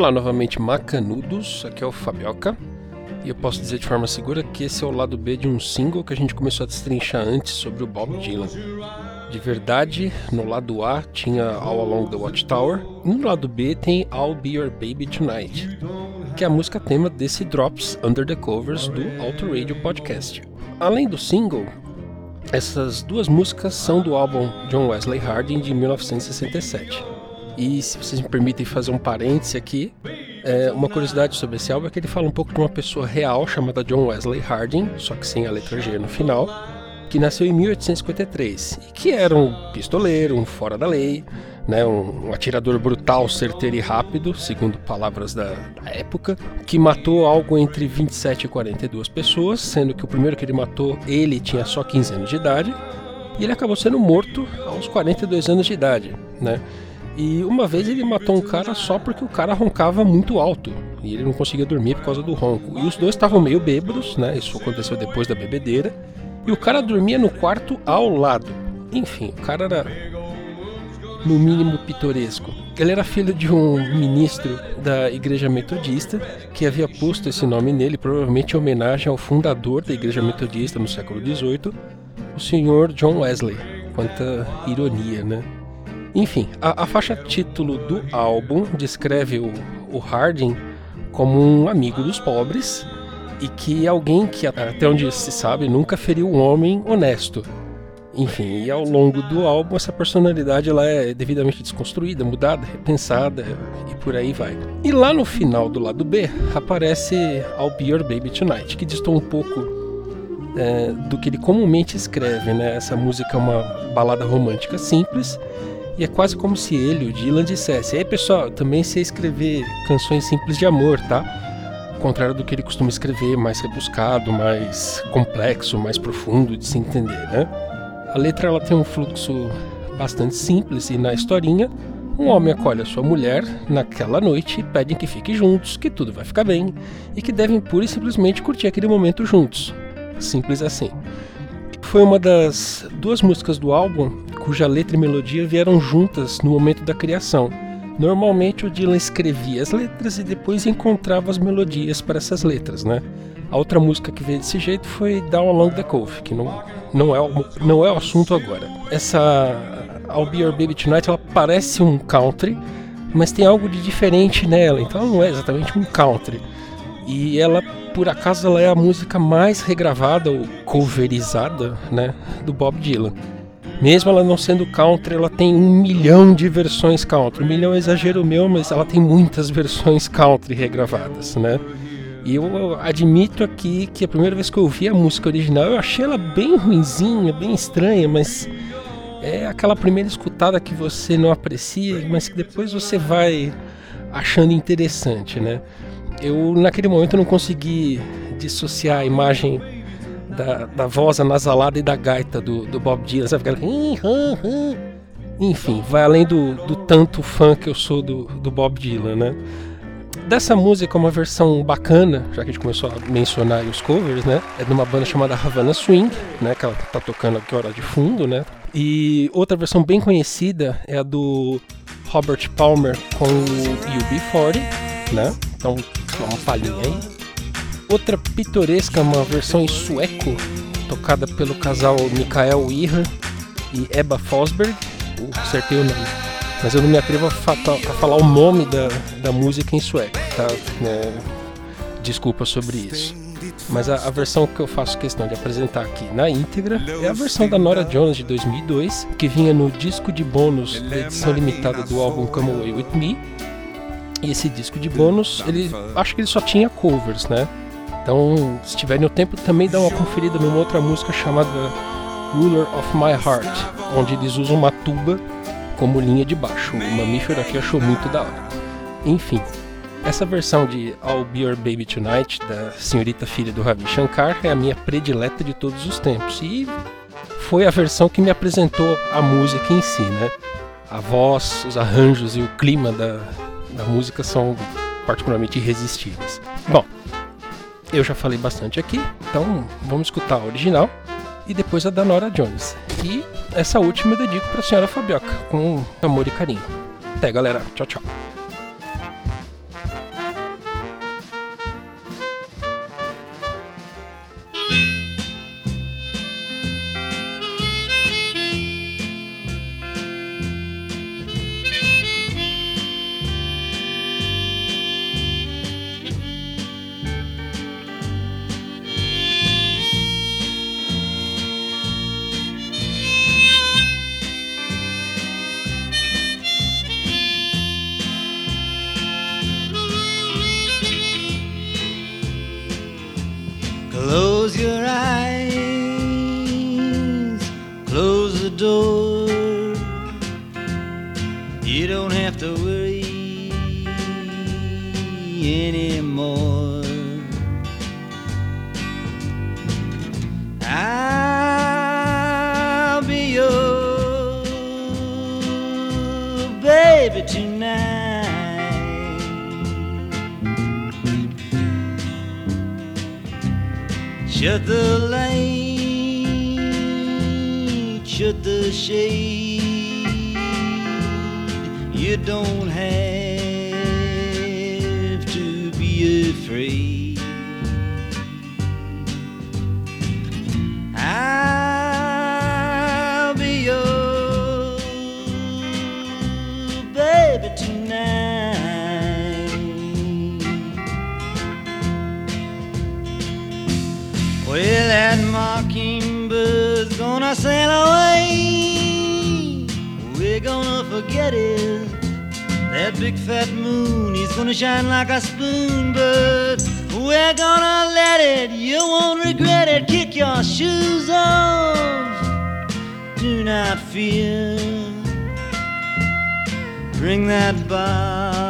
Olá novamente, macanudos. Aqui é o Fabioca. E eu posso dizer de forma segura que esse é o lado B de um single que a gente começou a destrinchar antes sobre o Bob Dylan. De verdade, no lado A tinha All Along the Watchtower, e no lado B tem I'll Be Your Baby Tonight, que é a música tema desse Drops Under the Covers do Auto Radio Podcast. Além do single, essas duas músicas são do álbum John Wesley Harding de 1967. E se vocês me permitem fazer um parêntese aqui, é, uma curiosidade sobre esse álbum é que ele fala um pouco de uma pessoa real chamada John Wesley Harding, só que sem a letra G no final, que nasceu em 1853 e que era um pistoleiro, um fora da lei, né, um, atirador brutal, certeiro e rápido, segundo palavras da, da, época, que matou algo entre 27 e 42 pessoas, sendo que o primeiro que ele matou, ele tinha só 15 anos de idade, e ele acabou sendo morto aos 42 anos de idade, né? E uma vez ele matou um cara só porque o cara roncava muito alto e ele não conseguia dormir por causa do ronco. E os dois estavam meio bêbados, né? Isso aconteceu depois da bebedeira. E o cara dormia no quarto ao lado. Enfim, o cara era no mínimo pitoresco. Ele era filho de um ministro da Igreja Metodista que havia posto esse nome nele, provavelmente em homenagem ao fundador da Igreja Metodista no século XVIII, o senhor John Wesley. Quanta ironia, né? Enfim, a, a faixa título do álbum descreve o, o Harding como um amigo dos pobres e que alguém que, até onde se sabe, nunca feriu um homem honesto. Enfim, e ao longo do álbum essa personalidade ela é devidamente desconstruída, mudada, repensada e por aí vai. E lá no final do lado B aparece I'll Be Your Baby Tonight, que distou um pouco é, do que ele comumente escreve, né? Essa música é uma balada romântica simples e é quase como se ele, o Dylan, dissesse: Ei pessoal, também sei escrever canções simples de amor, tá? Ao contrário do que ele costuma escrever, mais rebuscado, mais complexo, mais profundo de se entender, né? A letra ela tem um fluxo bastante simples e na historinha, um homem acolhe a sua mulher naquela noite e pedem que fiquem juntos, que tudo vai ficar bem e que devem pura e simplesmente curtir aquele momento juntos. Simples assim. Foi uma das duas músicas do álbum cuja letra e melodia vieram juntas no momento da criação. Normalmente o Dylan escrevia as letras e depois encontrava as melodias para essas letras, né? A outra música que veio desse jeito foi Down Along the Cove, que não, não, é, o, não é o assunto agora. Essa I'll Be Your Baby Tonight ela parece um country, mas tem algo de diferente nela, então ela não é exatamente um country. E ela, por acaso, ela é a música mais regravada ou coverizada, né, do Bob Dylan. Mesmo ela não sendo country, ela tem um milhão de versões country. Um milhão é exagero meu, mas ela tem muitas versões country regravadas, né? E eu admito aqui que a primeira vez que eu ouvi a música original, eu achei ela bem ruinzinha, bem estranha, mas é aquela primeira escutada que você não aprecia, mas que depois você vai achando interessante, né? Eu naquele momento não consegui dissociar a imagem da, da voz anasalada e da gaita do, do Bob Dylan, sabe? Enfim, vai além do, do tanto fã que eu sou do, do Bob Dylan, né? Dessa música, uma versão bacana, já que a gente começou a mencionar os covers, né? É de uma banda chamada Havana Swing, né? Que ela tá tocando aqui hora de fundo, né? E outra versão bem conhecida é a do Robert Palmer com o UB40, né? Então, uma palhinha aí. Outra pitoresca, uma versão em sueco, tocada pelo casal Mikael Irra e Ebba Fosberg. Acertei o nome. Mas eu não me atrevo a, a falar o nome da, da música em sueco, tá? É, desculpa sobre isso. Mas a, a, versão que eu faço questão de apresentar aqui na íntegra é a versão da Nora Jones de 2002, que vinha no disco de bônus da edição limitada do álbum Come Away With Me. E esse disco de bônus, ele acho que ele só tinha covers, né? Então, se tiverem o tempo, também dá uma conferida numa outra música chamada Ruler of My Heart, onde eles usam uma tuba como linha de baixo. O mamífero aqui achou muito da hora. Enfim, essa versão de I'll Be Your Baby Tonight, da senhorita filha do Ravi Shankar, é a minha predileta de todos os tempos. E foi a versão que me apresentou a música em si, né? A voz, os arranjos e o clima da, da música são particularmente irresistíveis. Bom, eu já falei bastante aqui, então vamos escutar a original e depois a da Nora Jones. E essa última eu dedico para a senhora Fabioca, com amor e carinho. Até galera, tchau tchau. Baby tonight. Shut the light, shut the shade. You don't have to be afraid. Well, that mockingbird's gonna sail away. We're gonna forget it. That big fat moon, he's gonna shine like a spoon, but we're gonna let it. You won't regret it. Kick your shoes off. Do not fear. Bring that bottle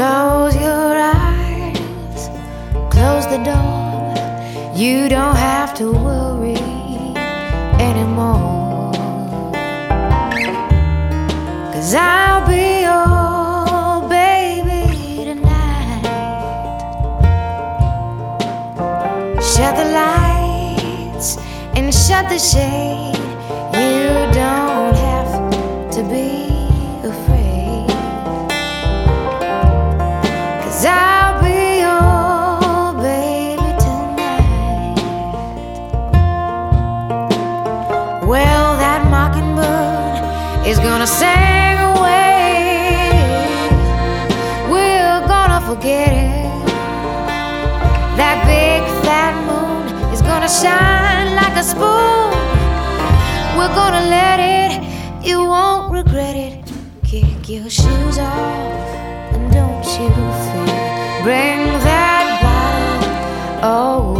Close your eyes, close the door. You don't have to worry anymore. Cause I'll be your baby tonight. Shut the lights and shut the shade. You don't have to be Well, that mockingbird is gonna sing away. We're gonna forget it. That big fat moon is gonna shine like a spoon. We're gonna let it, you won't regret it. Kick your shoes off and don't you fear. Bring that bottle over